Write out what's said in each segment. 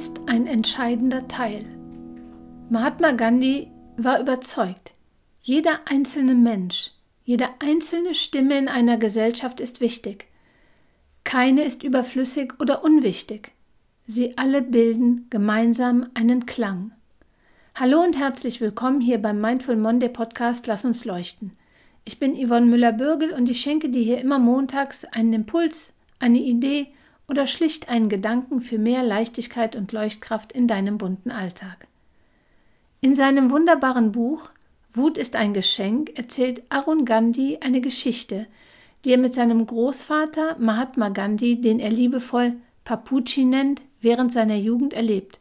ist ein entscheidender Teil. Mahatma Gandhi war überzeugt, jeder einzelne Mensch, jede einzelne Stimme in einer Gesellschaft ist wichtig. Keine ist überflüssig oder unwichtig. Sie alle bilden gemeinsam einen Klang. Hallo und herzlich willkommen hier beim Mindful Monday Podcast Lass uns leuchten. Ich bin Yvonne Müller-Bürgel und ich schenke dir hier immer montags einen Impuls, eine Idee oder schlicht einen Gedanken für mehr Leichtigkeit und Leuchtkraft in deinem bunten Alltag. In seinem wunderbaren Buch Wut ist ein Geschenk erzählt Arun Gandhi eine Geschichte, die er mit seinem Großvater Mahatma Gandhi, den er liebevoll Papuchi nennt, während seiner Jugend erlebt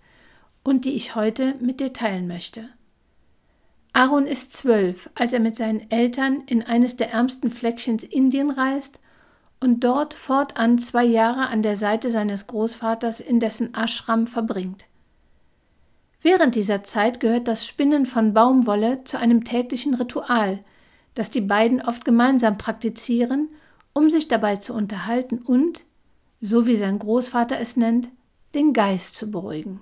und die ich heute mit dir teilen möchte. Arun ist zwölf, als er mit seinen Eltern in eines der ärmsten Fleckchens Indien reist und dort fortan zwei Jahre an der Seite seines Großvaters in dessen Ashram verbringt. Während dieser Zeit gehört das Spinnen von Baumwolle zu einem täglichen Ritual, das die beiden oft gemeinsam praktizieren, um sich dabei zu unterhalten und, so wie sein Großvater es nennt, den Geist zu beruhigen.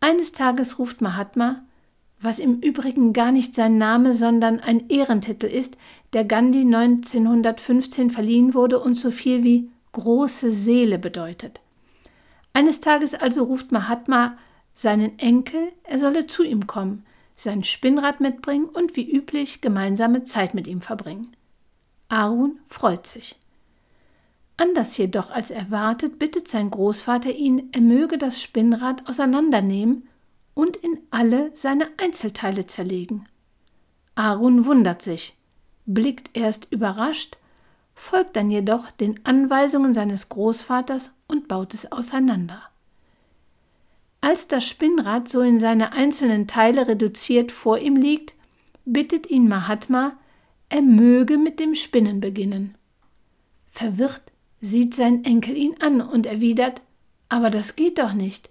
Eines Tages ruft Mahatma, was im Übrigen gar nicht sein Name, sondern ein Ehrentitel ist, der Gandhi 1915 verliehen wurde und so viel wie große Seele bedeutet. Eines Tages also ruft Mahatma seinen Enkel, er solle zu ihm kommen, sein Spinnrad mitbringen und wie üblich gemeinsame Zeit mit ihm verbringen. Arun freut sich. Anders jedoch als erwartet bittet sein Großvater ihn, er möge das Spinnrad auseinandernehmen und in alle seine Einzelteile zerlegen. Arun wundert sich, blickt erst überrascht, folgt dann jedoch den Anweisungen seines Großvaters und baut es auseinander. Als das Spinnrad so in seine einzelnen Teile reduziert vor ihm liegt, bittet ihn Mahatma, er möge mit dem Spinnen beginnen. Verwirrt sieht sein Enkel ihn an und erwidert, aber das geht doch nicht.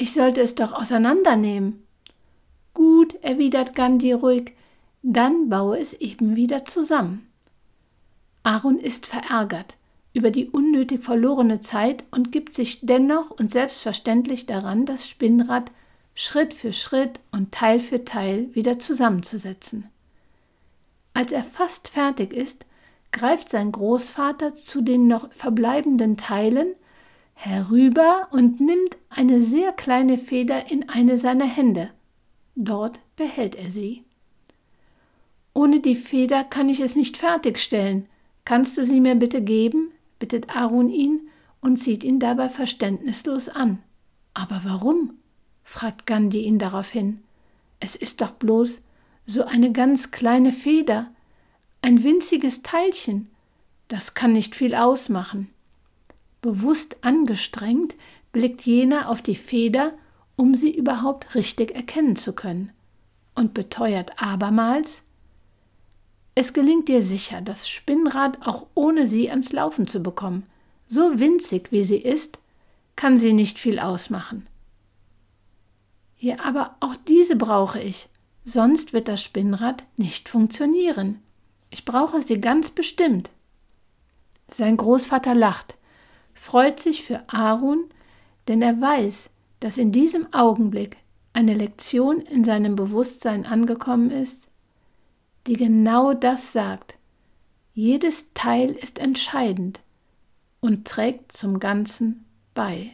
Ich sollte es doch auseinandernehmen. Gut, erwidert Gandhi ruhig, dann baue es eben wieder zusammen. Aaron ist verärgert über die unnötig verlorene Zeit und gibt sich dennoch und selbstverständlich daran, das Spinnrad Schritt für Schritt und Teil für Teil wieder zusammenzusetzen. Als er fast fertig ist, greift sein Großvater zu den noch verbleibenden Teilen herüber und nimmt eine sehr kleine Feder in eine seiner Hände. Dort behält er sie. Ohne die Feder kann ich es nicht fertigstellen. Kannst du sie mir bitte geben? bittet Arun ihn und sieht ihn dabei verständnislos an. Aber warum? fragt Gandhi ihn daraufhin. Es ist doch bloß so eine ganz kleine Feder, ein winziges Teilchen. Das kann nicht viel ausmachen. Bewusst angestrengt blickt jener auf die Feder, um sie überhaupt richtig erkennen zu können, und beteuert abermals Es gelingt dir sicher, das Spinnrad auch ohne sie ans Laufen zu bekommen. So winzig wie sie ist, kann sie nicht viel ausmachen. Ja, aber auch diese brauche ich, sonst wird das Spinnrad nicht funktionieren. Ich brauche sie ganz bestimmt. Sein Großvater lacht freut sich für Aaron, denn er weiß, dass in diesem Augenblick eine Lektion in seinem Bewusstsein angekommen ist, die genau das sagt. Jedes Teil ist entscheidend und trägt zum Ganzen bei.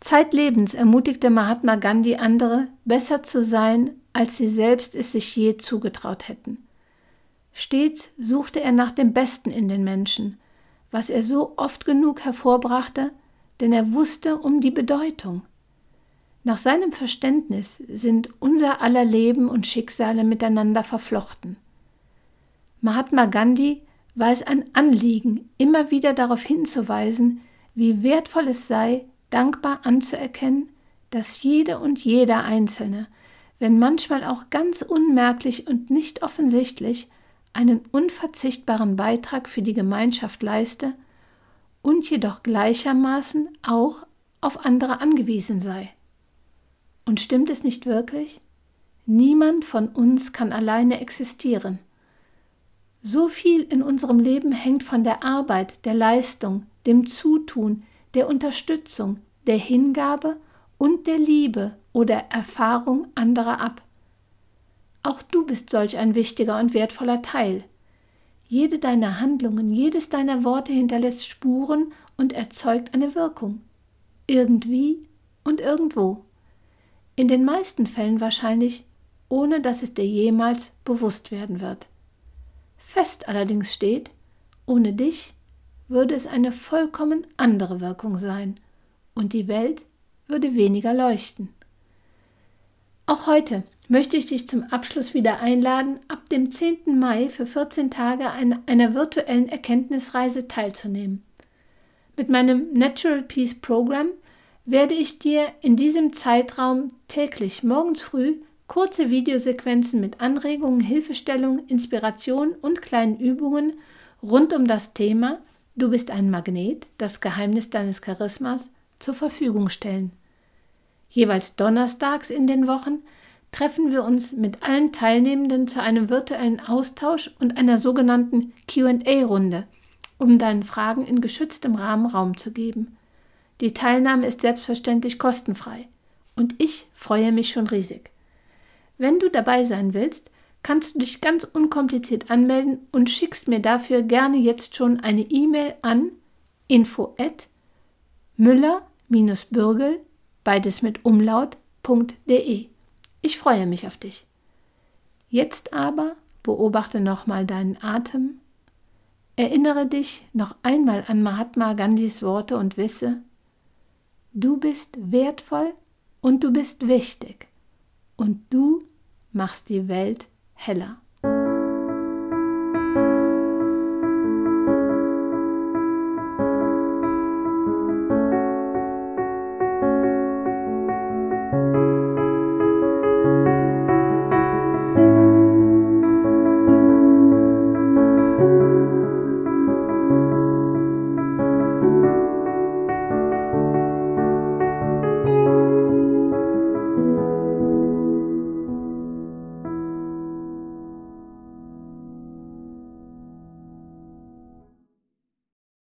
Zeitlebens ermutigte Mahatma Gandhi andere, besser zu sein, als sie selbst es sich je zugetraut hätten. Stets suchte er nach dem Besten in den Menschen, was er so oft genug hervorbrachte, denn er wusste um die Bedeutung. Nach seinem Verständnis sind unser aller Leben und Schicksale miteinander verflochten. Mahatma Gandhi war es ein Anliegen, immer wieder darauf hinzuweisen, wie wertvoll es sei, dankbar anzuerkennen, dass jede und jeder Einzelne, wenn manchmal auch ganz unmerklich und nicht offensichtlich, einen unverzichtbaren Beitrag für die Gemeinschaft leiste und jedoch gleichermaßen auch auf andere angewiesen sei. Und stimmt es nicht wirklich? Niemand von uns kann alleine existieren. So viel in unserem Leben hängt von der Arbeit, der Leistung, dem Zutun, der Unterstützung, der Hingabe und der Liebe oder Erfahrung anderer ab. Auch du bist solch ein wichtiger und wertvoller Teil. Jede deiner Handlungen, jedes deiner Worte hinterlässt Spuren und erzeugt eine Wirkung. Irgendwie und irgendwo. In den meisten Fällen wahrscheinlich, ohne dass es dir jemals bewusst werden wird. Fest allerdings steht, ohne dich würde es eine vollkommen andere Wirkung sein und die Welt würde weniger leuchten. Auch heute möchte ich dich zum Abschluss wieder einladen, ab dem 10. Mai für 14 Tage an einer virtuellen Erkenntnisreise teilzunehmen. Mit meinem Natural Peace Program werde ich dir in diesem Zeitraum täglich morgens früh kurze Videosequenzen mit Anregungen, Hilfestellungen, Inspiration und kleinen Übungen rund um das Thema Du bist ein Magnet, das Geheimnis deines Charismas zur Verfügung stellen. Jeweils donnerstags in den Wochen treffen wir uns mit allen Teilnehmenden zu einem virtuellen Austausch und einer sogenannten QA-Runde, um deinen Fragen in geschütztem Rahmen Raum zu geben. Die Teilnahme ist selbstverständlich kostenfrei und ich freue mich schon riesig. Wenn du dabei sein willst, kannst du dich ganz unkompliziert anmelden und schickst mir dafür gerne jetzt schon eine E-Mail an info at müller-bürgel, beides mit umlaut.de. Ich freue mich auf dich. Jetzt aber beobachte nochmal deinen Atem. Erinnere dich noch einmal an Mahatma Gandhis Worte und wisse, du bist wertvoll und du bist wichtig und du machst die Welt heller.